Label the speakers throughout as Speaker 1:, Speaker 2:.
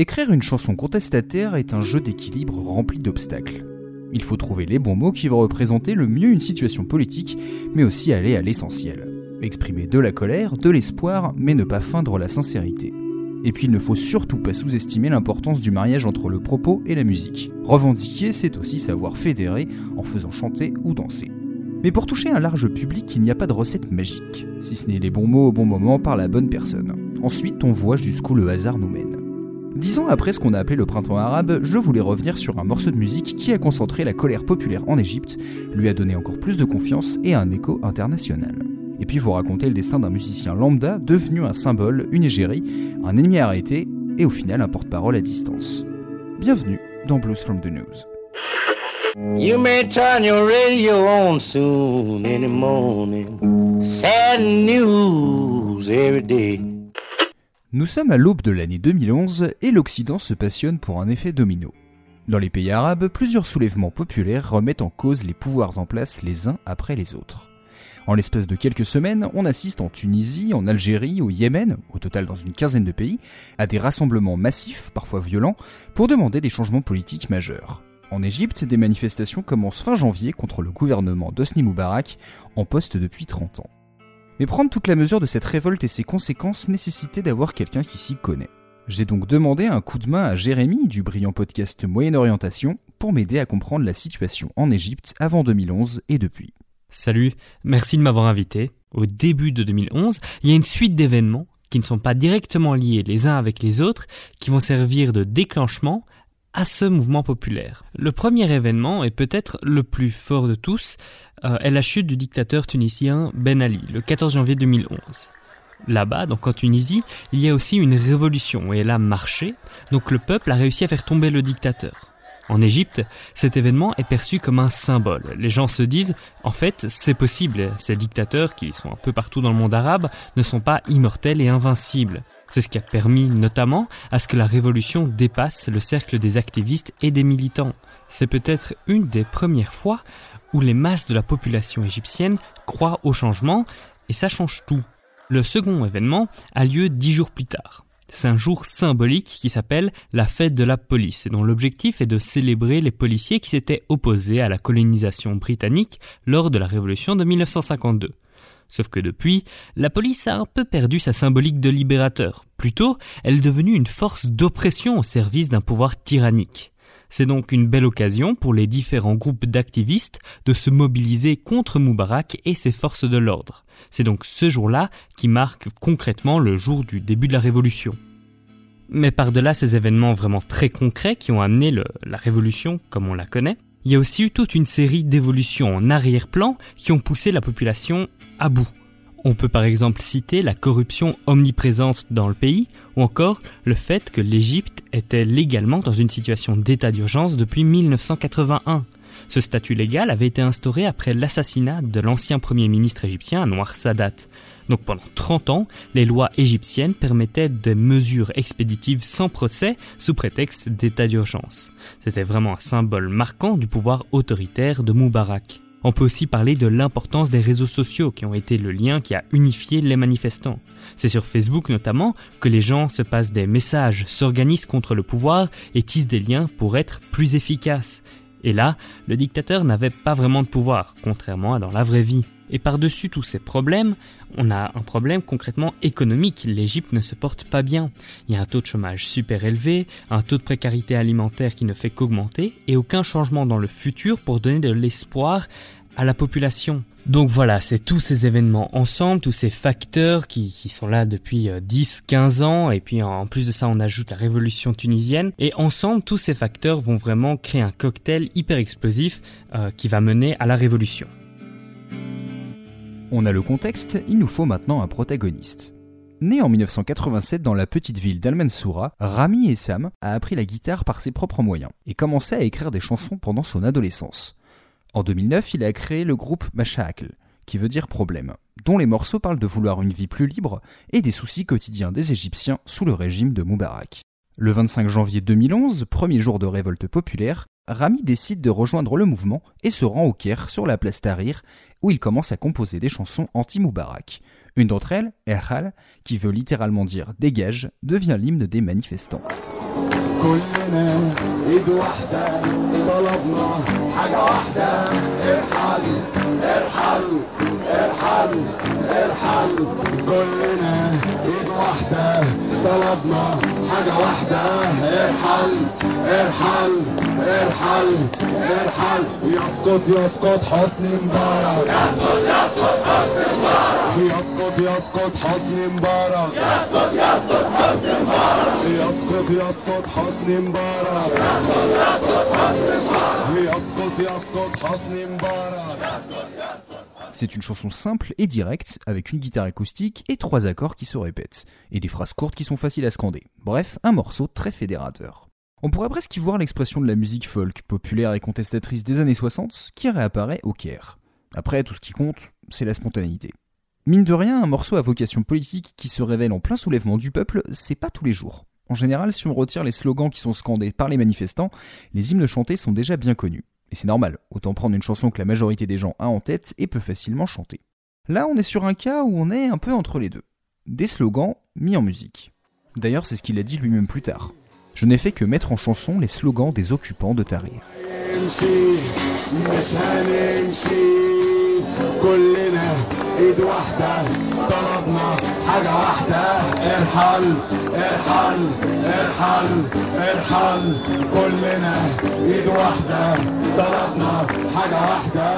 Speaker 1: Écrire une chanson contestataire est un jeu d'équilibre rempli d'obstacles. Il faut trouver les bons mots qui vont représenter le mieux une situation politique, mais aussi aller à l'essentiel. Exprimer de la colère, de l'espoir, mais ne pas feindre la sincérité. Et puis il ne faut surtout pas sous-estimer l'importance du mariage entre le propos et la musique. Revendiquer, c'est aussi savoir fédérer en faisant chanter ou danser. Mais pour toucher un large public, il n'y a pas de recette magique, si ce n'est les bons mots au bon moment par la bonne personne. Ensuite, on voit jusqu'où le hasard nous mène. Dix ans après ce qu'on a appelé le printemps arabe, je voulais revenir sur un morceau de musique qui a concentré la colère populaire en Égypte, lui a donné encore plus de confiance et un écho international. Et puis vous raconter le destin d'un musicien lambda devenu un symbole, une égérie, un ennemi arrêté et au final un porte-parole à distance. Bienvenue dans Blues from the News. Nous sommes à l'aube de l'année 2011 et l'Occident se passionne pour un effet domino. Dans les pays arabes, plusieurs soulèvements populaires remettent en cause les pouvoirs en place les uns après les autres. En l'espace de quelques semaines, on assiste en Tunisie, en Algérie, au Yémen, au total dans une quinzaine de pays, à des rassemblements massifs, parfois violents, pour demander des changements politiques majeurs. En Égypte, des manifestations commencent fin janvier contre le gouvernement d'Osni Moubarak, en poste depuis 30 ans. Mais prendre toute la mesure de cette révolte et ses conséquences nécessitait d'avoir quelqu'un qui s'y connaît. J'ai donc demandé un coup de main à Jérémy du brillant podcast Moyenne Orientation pour m'aider à comprendre la situation en Égypte avant 2011 et depuis.
Speaker 2: Salut, merci de m'avoir invité. Au début de 2011, il y a une suite d'événements qui ne sont pas directement liés les uns avec les autres, qui vont servir de déclenchement à ce mouvement populaire. Le premier événement, et peut-être le plus fort de tous, euh, est la chute du dictateur tunisien Ben Ali, le 14 janvier 2011. Là-bas, donc en Tunisie, il y a aussi une révolution et elle a marché, donc le peuple a réussi à faire tomber le dictateur. En Égypte, cet événement est perçu comme un symbole. Les gens se disent, en fait, c'est possible, ces dictateurs qui sont un peu partout dans le monde arabe ne sont pas immortels et invincibles. C'est ce qui a permis notamment à ce que la révolution dépasse le cercle des activistes et des militants. C'est peut-être une des premières fois où les masses de la population égyptienne croient au changement et ça change tout. Le second événement a lieu dix jours plus tard. C'est un jour symbolique qui s'appelle la fête de la police et dont l'objectif est de célébrer les policiers qui s'étaient opposés à la colonisation britannique lors de la révolution de 1952. Sauf que depuis, la police a un peu perdu sa symbolique de libérateur. Plutôt, elle est devenue une force d'oppression au service d'un pouvoir tyrannique. C'est donc une belle occasion pour les différents groupes d'activistes de se mobiliser contre Moubarak et ses forces de l'ordre. C'est donc ce jour-là qui marque concrètement le jour du début de la révolution. Mais par-delà ces événements vraiment très concrets qui ont amené la révolution comme on la connaît, il y a aussi eu toute une série d'évolutions en arrière-plan qui ont poussé la population à. On peut par exemple citer la corruption omniprésente dans le pays ou encore le fait que l'Égypte était légalement dans une situation d'état d'urgence depuis 1981. Ce statut légal avait été instauré après l'assassinat de l'ancien premier ministre égyptien Anwar Sadat. Donc pendant 30 ans, les lois égyptiennes permettaient des mesures expéditives sans procès sous prétexte d'état d'urgence. C'était vraiment un symbole marquant du pouvoir autoritaire de Moubarak. On peut aussi parler de l'importance des réseaux sociaux qui ont été le lien qui a unifié les manifestants. C'est sur Facebook notamment que les gens se passent des messages, s'organisent contre le pouvoir et tissent des liens pour être plus efficaces. Et là, le dictateur n'avait pas vraiment de pouvoir, contrairement à dans la vraie vie. Et par-dessus tous ces problèmes, on a un problème concrètement économique. L'Égypte ne se porte pas bien. Il y a un taux de chômage super élevé, un taux de précarité alimentaire qui ne fait qu'augmenter et aucun changement dans le futur pour donner de l'espoir à la population. Donc voilà, c'est tous ces événements ensemble, tous ces facteurs qui, sont là depuis 10, euh, 15 ans, et puis en plus de ça on ajoute la révolution tunisienne, et ensemble tous ces facteurs vont vraiment créer un cocktail hyper explosif euh, qui va mener à la révolution.
Speaker 1: On a le contexte, il nous faut maintenant un protagoniste. Né en 1987 dans la petite ville d'Al-Mansoura, Rami Essam a appris la guitare par ses propres moyens et commencé à écrire des chansons pendant son adolescence. En 2009, il a créé le groupe Masha'akl, qui veut dire problème, dont les morceaux parlent de vouloir une vie plus libre et des soucis quotidiens des Égyptiens sous le régime de Moubarak. Le 25 janvier 2011, premier jour de révolte populaire, Rami décide de rejoindre le mouvement et se rend au Caire sur la place Tahrir où il commence à composer des chansons anti-Moubarak. Une d'entre elles, Erhal, qui veut littéralement dire dégage, devient l'hymne des manifestants.
Speaker 3: حاجة ارحل ارحل ارحل ارحل ارحل ارحل ارحل ارحل يسقط يسقط حسني مبارك يسقط يسقط حسني مبارك يسقط يسقط حسني مبارك يسقط يسقط حسني مبارك يسقط يسقط حسني مبارك يسقط يسقط حسني مبارك
Speaker 1: C'est une chanson simple et directe, avec une guitare acoustique et trois accords qui se répètent, et des phrases courtes qui sont faciles à scander. Bref, un morceau très fédérateur. On pourrait presque y voir l'expression de la musique folk, populaire et contestatrice des années 60, qui réapparaît au Caire. Après, tout ce qui compte, c'est la spontanéité. Mine de rien, un morceau à vocation politique qui se révèle en plein soulèvement du peuple, c'est pas tous les jours. En général, si on retire les slogans qui sont scandés par les manifestants, les hymnes chantés sont déjà bien connus. Et c'est normal, autant prendre une chanson que la majorité des gens a en tête et peut facilement chanter. Là, on est sur un cas où on est un peu entre les deux. Des slogans mis en musique. D'ailleurs, c'est ce qu'il a dit lui-même plus tard. Je n'ai fait que mettre en chanson les slogans des occupants de Tahrir.
Speaker 3: نمشي مش هنمشي كلنا ايد واحدة طلبنا حاجة واحدة ارحل ارحل ارحل ارحل كلنا ايد واحدة طلبنا حاجة واحدة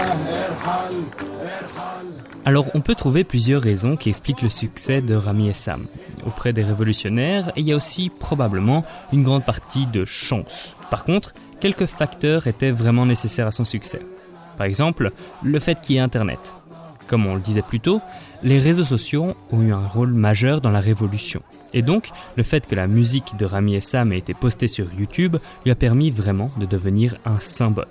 Speaker 3: ارحل ارحل
Speaker 2: Alors on peut trouver plusieurs raisons qui expliquent le succès de Rami Essam auprès des révolutionnaires et il y a aussi probablement une grande partie de chance. Par contre, quelques facteurs étaient vraiment nécessaires à son succès. Par exemple, le fait qu'il y ait Internet. Comme on le disait plus tôt, les réseaux sociaux ont eu un rôle majeur dans la révolution. Et donc, le fait que la musique de Rami Essam ait été postée sur YouTube lui a permis vraiment de devenir un symbole.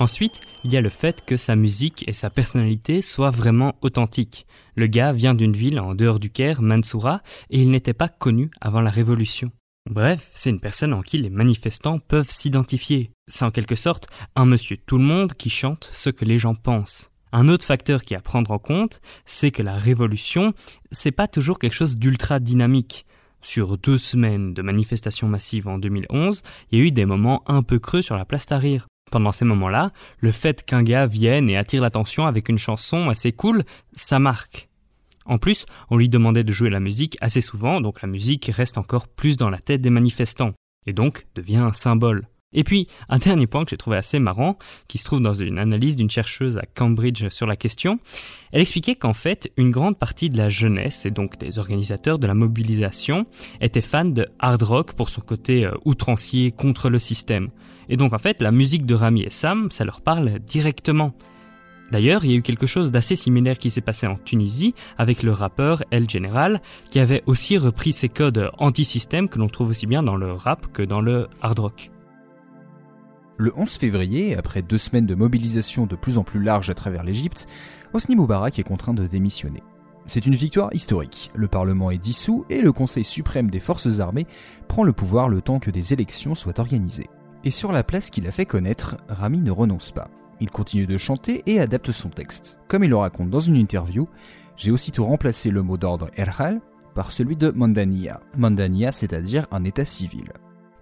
Speaker 2: Ensuite, il y a le fait que sa musique et sa personnalité soient vraiment authentiques. Le gars vient d'une ville en dehors du Caire, Mansoura, et il n'était pas connu avant la Révolution. Bref, c'est une personne en qui les manifestants peuvent s'identifier. C'est en quelque sorte un monsieur tout le monde qui chante ce que les gens pensent. Un autre facteur qui est à prendre en compte, c'est que la révolution, c'est pas toujours quelque chose d'ultra dynamique. Sur deux semaines de manifestations massives en 2011, il y a eu des moments un peu creux sur la place Tahrir. Pendant ces moments-là, le fait qu'un gars vienne et attire l'attention avec une chanson assez cool, ça marque. En plus, on lui demandait de jouer la musique assez souvent, donc la musique reste encore plus dans la tête des manifestants, et donc devient un symbole. Et puis, un dernier point que j'ai trouvé assez marrant, qui se trouve dans une analyse d'une chercheuse à Cambridge sur la question, elle expliquait qu'en fait, une grande partie de la jeunesse, et donc des organisateurs de la mobilisation, étaient fans de hard rock pour son côté euh, outrancier contre le système. Et donc en fait, la musique de Rami et Sam, ça leur parle directement. D'ailleurs, il y a eu quelque chose d'assez similaire qui s'est passé en Tunisie avec le rappeur El General, qui avait aussi repris ces codes anti-système que l'on trouve aussi bien dans le rap que dans le hard rock.
Speaker 1: Le 11 février, après deux semaines de mobilisation de plus en plus large à travers l'Égypte, Hosni Moubarak est contraint de démissionner. C'est une victoire historique. Le Parlement est dissous et le Conseil suprême des forces armées prend le pouvoir le temps que des élections soient organisées. Et sur la place qu'il a fait connaître, Rami ne renonce pas. Il continue de chanter et adapte son texte. Comme il le raconte dans une interview, j'ai aussitôt remplacé le mot d'ordre Erhal par celui de Mandania. Mandania, c'est-à-dire un état civil.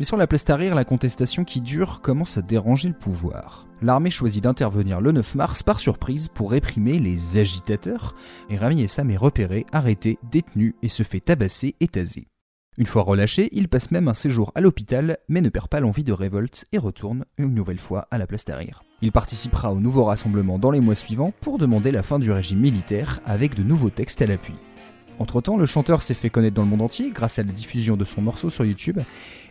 Speaker 1: Mais sur la place Tahrir, la contestation qui dure commence à déranger le pouvoir. L'armée choisit d'intervenir le 9 mars par surprise pour réprimer les agitateurs, et Rami Essam est repéré, arrêté, détenu et se fait tabasser et taser. Une fois relâché, il passe même un séjour à l'hôpital, mais ne perd pas l'envie de révolte et retourne une nouvelle fois à la place Tahrir. Il participera au nouveau rassemblement dans les mois suivants pour demander la fin du régime militaire avec de nouveaux textes à l'appui. Entre-temps, le chanteur s'est fait connaître dans le monde entier grâce à la diffusion de son morceau sur YouTube,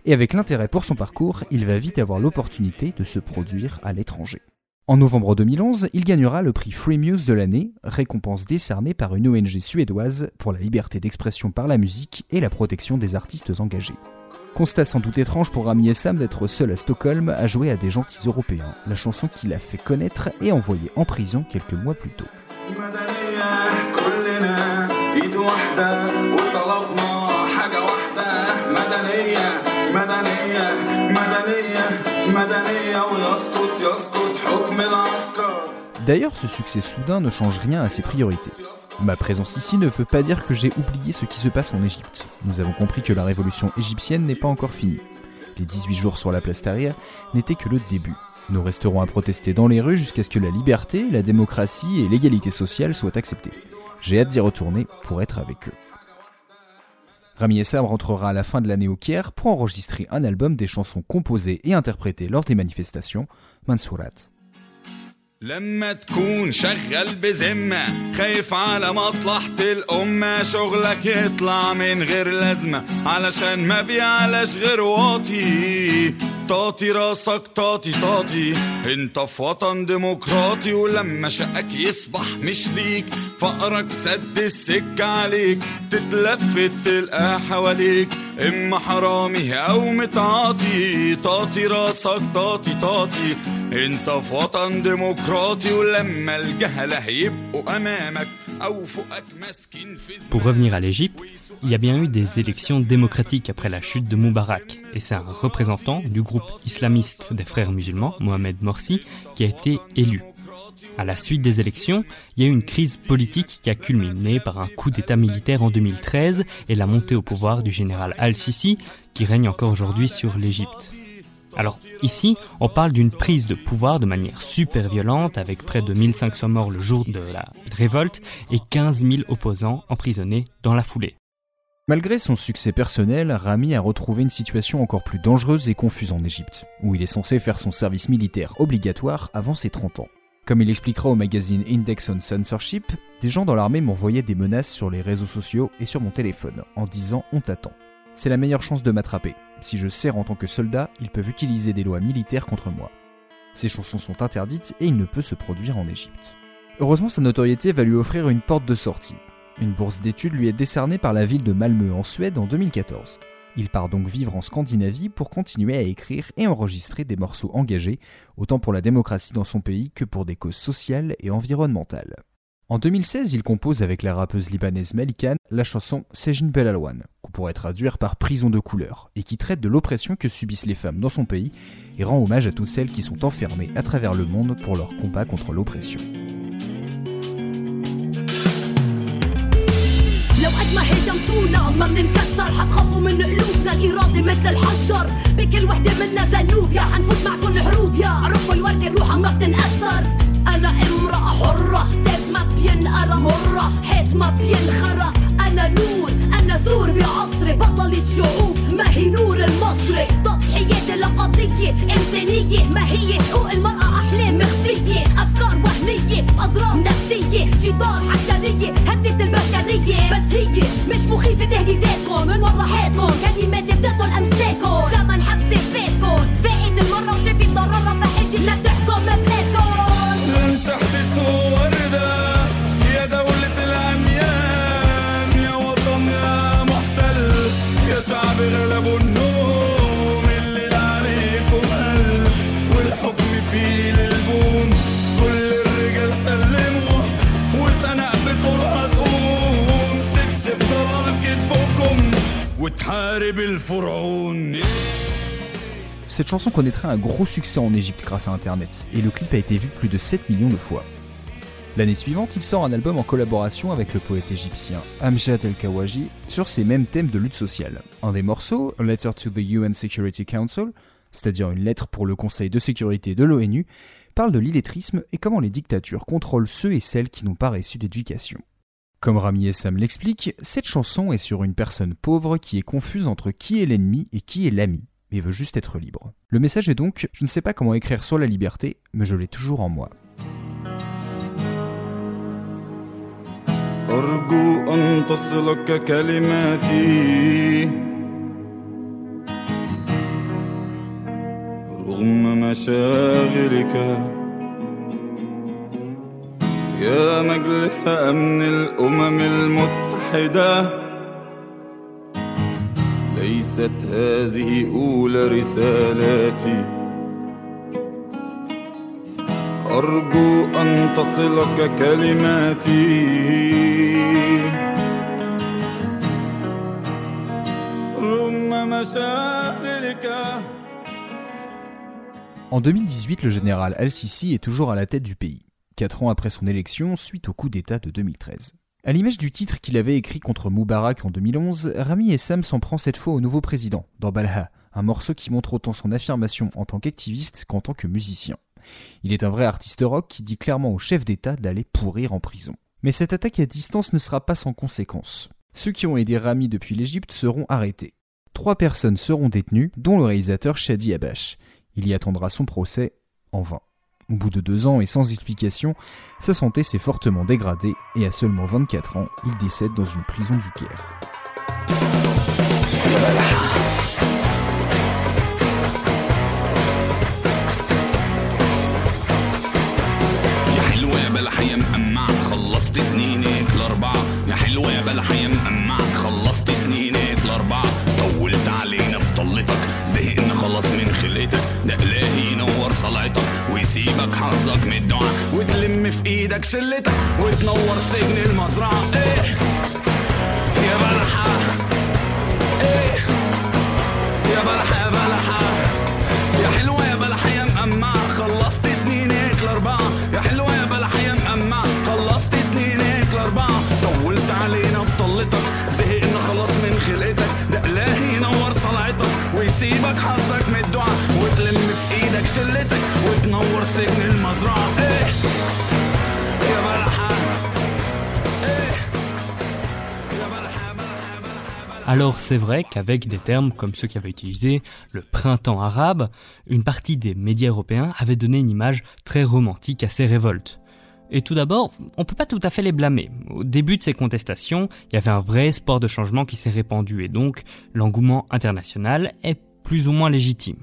Speaker 1: et avec l'intérêt pour son parcours, il va vite avoir l'opportunité de se produire à l'étranger. En novembre 2011, il gagnera le prix Free Muse de l'année, récompense décernée par une ONG suédoise pour la liberté d'expression par la musique et la protection des artistes engagés. Constat sans doute étrange pour Rami Essam d'être seul à Stockholm à jouer à des gentils européens, la chanson qu'il a fait connaître et envoyée en prison quelques mois plus tôt.
Speaker 3: مدنية كلنا ايد واحدة وطلبنا حاجة واحدة مدنية مدنية مدنية مدنية ويسقط يسقط حكم العسكر
Speaker 1: D'ailleurs, ce succès soudain ne change rien à ses priorités. Ma présence ici ne veut pas dire que j'ai oublié ce qui se passe en Égypte. Nous avons compris que la révolution égyptienne n'est pas encore finie. Les 18 jours sur la place Tahrir n'étaient que le début. Nous resterons à protester dans les rues jusqu'à ce que la liberté, la démocratie et l'égalité sociale soient acceptées. J'ai hâte d'y retourner pour être avec eux. Rami Essam rentrera à la fin de l'année au Caire pour enregistrer un album des chansons composées et interprétées lors des manifestations, Mansourat.
Speaker 3: لما تكون شغال بذمة خايف على مصلحة الأمة شغلك يطلع من غير لازمة علشان ما بيعلاش غير واطي طاطي راسك طاطي طاطي. انت في وطن ديمقراطي ولما شقك يصبح مش ليك. فقرك سد السكة عليك تتلفت تلقى حواليك. إما حرامي أو متعاطي. طاطي راسك طاطي طاطي. انت في وطن ديمقراطي ولما الجهلة هيبقوا أمامك.
Speaker 2: Pour revenir à l'Égypte, il y a bien eu des élections démocratiques après la chute de Moubarak, et c'est un représentant du groupe islamiste des frères musulmans, Mohamed Morsi, qui a été élu. À la suite des élections, il y a eu une crise politique qui a culminé par un coup d'État militaire en 2013 et la montée au pouvoir du général al-Sisi, qui règne encore aujourd'hui sur l'Égypte. Alors ici, on parle d'une prise de pouvoir de manière super violente, avec près de 1500 morts le jour de la révolte et 15 000 opposants emprisonnés dans la foulée.
Speaker 1: Malgré son succès personnel, Rami a retrouvé une situation encore plus dangereuse et confuse en Égypte, où il est censé faire son service militaire obligatoire avant ses 30 ans. Comme il expliquera au magazine Index on Censorship, des gens dans l'armée m'envoyaient des menaces sur les réseaux sociaux et sur mon téléphone, en disant on t'attend. C'est la meilleure chance de m'attraper. Si je sers en tant que soldat, ils peuvent utiliser des lois militaires contre moi. Ces chansons sont interdites et il ne peut se produire en Égypte. Heureusement, sa notoriété va lui offrir une porte de sortie. Une bourse d'études lui est décernée par la ville de Malmö en Suède en 2014. Il part donc vivre en Scandinavie pour continuer à écrire et enregistrer des morceaux engagés, autant pour la démocratie dans son pays que pour des causes sociales et environnementales. En 2016, il compose avec la rappeuse libanaise Malikan la chanson Sejin Belalwan, qu'on pourrait traduire par prison de couleur, et qui traite de l'oppression que subissent les femmes dans son pays et rend hommage à toutes celles qui sont enfermées à travers le monde pour leur combat contre l'oppression.
Speaker 4: لو قد ما هاجمتونا ما بننكسر حتخافوا من قلوبنا الإرادة مثل الحجر بكل وحدة منا زنوب يا حنفوت معكم الحروب يا عرفوا الوردة روحها ما بتنأثر أنا امرأة حرة كتاب ما بينقرا مرة حيط ما بينخرى. أنا نور أنا ثور بعصري بطلة شعوب ما هي نور المصري تضحياتي لقضية إنسانية ما هي حقوق المرأة؟ أحلام مخفية أفكار وهمية أضرار نفسية. جدار حشرية هدت البشرية. بس هي مش مخيفة تهديداتكم من ورا حيطكم كلمات بتقتل أمساكم
Speaker 1: Cette chanson connaîtra un gros succès en Égypte grâce à Internet, et le clip a été vu plus de 7 millions de fois. L'année suivante, il sort un album en collaboration avec le poète égyptien Amjad El-Kawaji sur ces mêmes thèmes de lutte sociale. Un des morceaux, A Letter to the UN Security Council, c'est-à-dire une lettre pour le Conseil de sécurité de l'ONU, parle de l'illettrisme et comment les dictatures contrôlent ceux et celles qui n'ont pas reçu d'éducation. Comme Rami Essam l'explique, cette chanson est sur une personne pauvre qui est confuse entre qui est l'ennemi et qui est l'ami, mais veut juste être libre. Le message est donc, je ne sais pas comment écrire sur la liberté, mais je l'ai toujours en moi.
Speaker 3: أرجو أن تصلك كلماتي رغم مشاغلك يا مجلس أمن الأمم المتحدة ليست هذه أولى رسالاتي أرجو أن تصلك كلماتي رغم مشاغلك
Speaker 1: En 2018, le général Al-Sisi est toujours à la tête du pays, 4 ans après son élection suite au coup d'État de 2013. À l'image du titre qu'il avait écrit contre Moubarak en 2011, Rami Essam s'en prend cette fois au nouveau président, dans Balha, un morceau qui montre autant son affirmation en tant qu'activiste qu'en tant que musicien. Il est un vrai artiste rock qui dit clairement au chef d'État d'aller pourrir en prison. Mais cette attaque à distance ne sera pas sans conséquences. Ceux qui ont aidé Rami depuis l'Égypte seront arrêtés. Trois personnes seront détenues, dont le réalisateur Shadi Abash. Il y attendra son procès en vain. Au bout de deux ans et sans explication, sa santé s'est fortement dégradée et à seulement 24 ans, il décède dans une prison du Caire.
Speaker 3: يا حلوة يا بلح يا مقمع خلصت سنينك الأربعة يا حلوة يا بلح يا مقمع خلصت سنينك ويسيبك حظك من الدعاء وتلم في إيدك شلتك وتنور سجن المزرعة. إيه؟ يا بلحة. إيه؟ يا بلحة يا بلحة. يا حلوة يا بلحة يا مقمعة خلصت سنينك الأربعة يا حلوة يا بلحة يا مقمعة خلصت سنينك الأربعة طولت علينا بطلتك. زهقنا خلاص من خلقتك. ده إلهي ينور صلعتك. ويسيبك حظك من الدعاء وتلم في إيدك شلتك. وتنور سجن المزرعة إيه يا بلحة إيه يا بلحة يا بلحة يا بلحة
Speaker 2: Alors c'est vrai qu'avec des termes comme ceux qui avaient utilisé le printemps arabe, une partie des médias européens avait donné une image très romantique à ces révoltes. Et tout d'abord, on peut pas tout à fait les blâmer. Au début de ces contestations, il y avait un vrai espoir de changement qui s'est répandu et donc l'engouement international est plus ou moins légitime.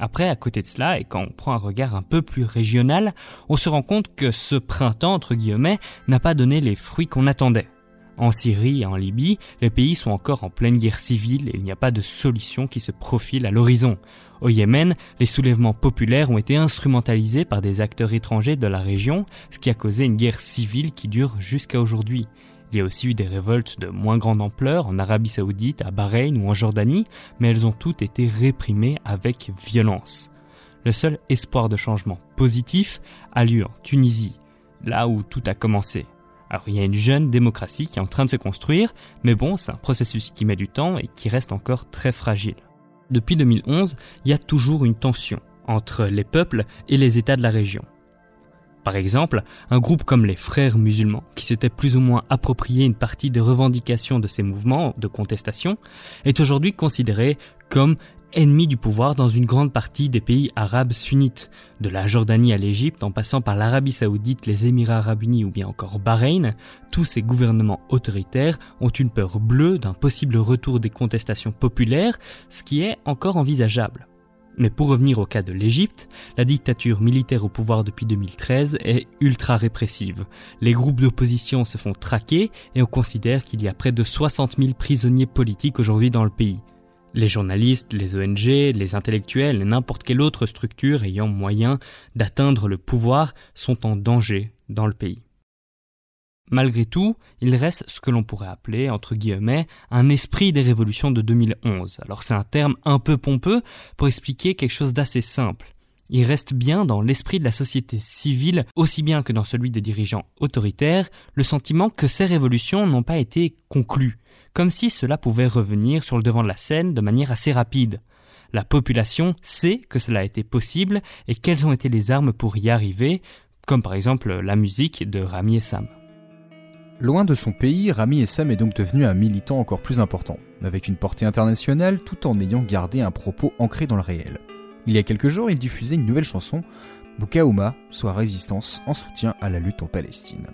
Speaker 2: Après, à côté de cela, et quand on prend un regard un peu plus régional, on se rend compte que ce printemps, entre guillemets, n'a pas donné les fruits qu'on attendait. En Syrie et en Libye, les pays sont encore en pleine guerre civile et il n'y a pas de solution qui se profile à l'horizon. Au Yémen, les soulèvements populaires ont été instrumentalisés par des acteurs étrangers de la région, ce qui a causé une guerre civile qui dure jusqu'à aujourd'hui. Il y a aussi eu des révoltes de moins grande ampleur en Arabie Saoudite, à Bahreïn ou en Jordanie, mais elles ont toutes été réprimées avec violence. Le seul espoir de changement positif a lieu en Tunisie, là où tout a commencé. Alors il y a une jeune démocratie qui est en train de se construire, mais bon, c'est un processus qui met du temps et qui reste encore très fragile. Depuis 2011, il y a toujours une tension entre les peuples et les États de la région. Par exemple, un groupe comme les frères musulmans, qui s'était plus ou moins approprié une partie des revendications de ces mouvements de contestation, est aujourd'hui considéré comme ennemi du pouvoir dans une grande partie des pays arabes sunnites, de la Jordanie à l'Égypte en passant par l'Arabie saoudite, les Émirats arabes unis ou bien encore Bahreïn, tous ces gouvernements autoritaires ont une peur bleue d'un possible retour des contestations populaires, ce qui est encore envisageable. Mais pour revenir au cas de l'Égypte, la dictature militaire au pouvoir depuis 2013 est ultra répressive. Les groupes d'opposition se font traquer et on considère qu'il y a près de 60 000 prisonniers politiques aujourd'hui dans le pays. Les journalistes, les ONG, les intellectuels et n'importe quelle autre structure ayant moyen d'atteindre le pouvoir sont en danger dans le pays. Malgré tout, il reste ce que l'on pourrait appeler, entre guillemets, un esprit des révolutions de 2011. Alors c'est un terme un peu pompeux pour expliquer quelque chose d'assez simple. Il reste bien dans l'esprit de la société civile, aussi bien que dans celui des dirigeants autoritaires, le sentiment que ces révolutions n'ont pas été conclues, comme si cela pouvait revenir sur le devant de la scène de manière assez rapide. La population sait que cela a été possible et quelles ont été les armes pour y arriver, comme par exemple la musique de Rami et Sam.
Speaker 1: Loin de son pays, Rami Essam est donc devenu un militant encore plus important, avec une portée internationale tout en ayant gardé un propos ancré dans le réel. Il y a quelques jours, il diffusait une nouvelle chanson, Bukaouma, soit résistance en soutien à la lutte en Palestine.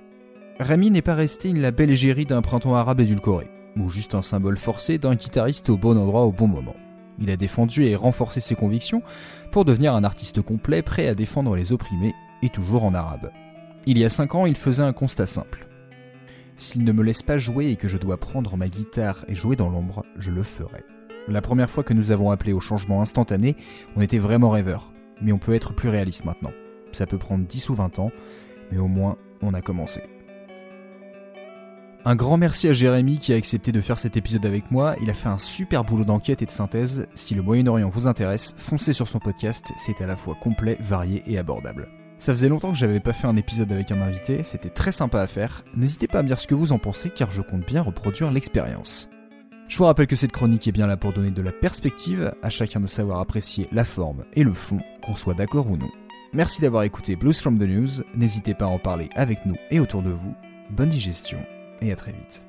Speaker 1: Rami n'est pas resté une la belle égérie d'un printemps arabe édulcoré, ou juste un symbole forcé d'un guitariste au bon endroit au bon moment. Il a défendu et renforcé ses convictions pour devenir un artiste complet prêt à défendre les opprimés, et toujours en arabe. Il y a 5 ans, il faisait un constat simple. S'il ne me laisse pas jouer et que je dois prendre ma guitare et jouer dans l'ombre, je le ferai. La première fois que nous avons appelé au changement instantané, on était vraiment rêveurs. Mais on peut être plus réaliste maintenant. Ça peut prendre 10 ou 20 ans, mais au moins on a commencé. Un grand merci à Jérémy qui a accepté de faire cet épisode avec moi. Il a fait un super boulot d'enquête et de synthèse. Si le Moyen-Orient vous intéresse, foncez sur son podcast, c'est à la fois complet, varié et abordable. Ça faisait longtemps que j'avais pas fait un épisode avec un invité, c'était très sympa à faire. N'hésitez pas à me dire ce que vous en pensez car je compte bien reproduire l'expérience. Je vous rappelle que cette chronique est bien là pour donner de la perspective, à chacun de savoir apprécier la forme et le fond, qu'on soit d'accord ou non. Merci d'avoir écouté Blues from the News, n'hésitez pas à en parler avec nous et autour de vous. Bonne digestion et à très vite.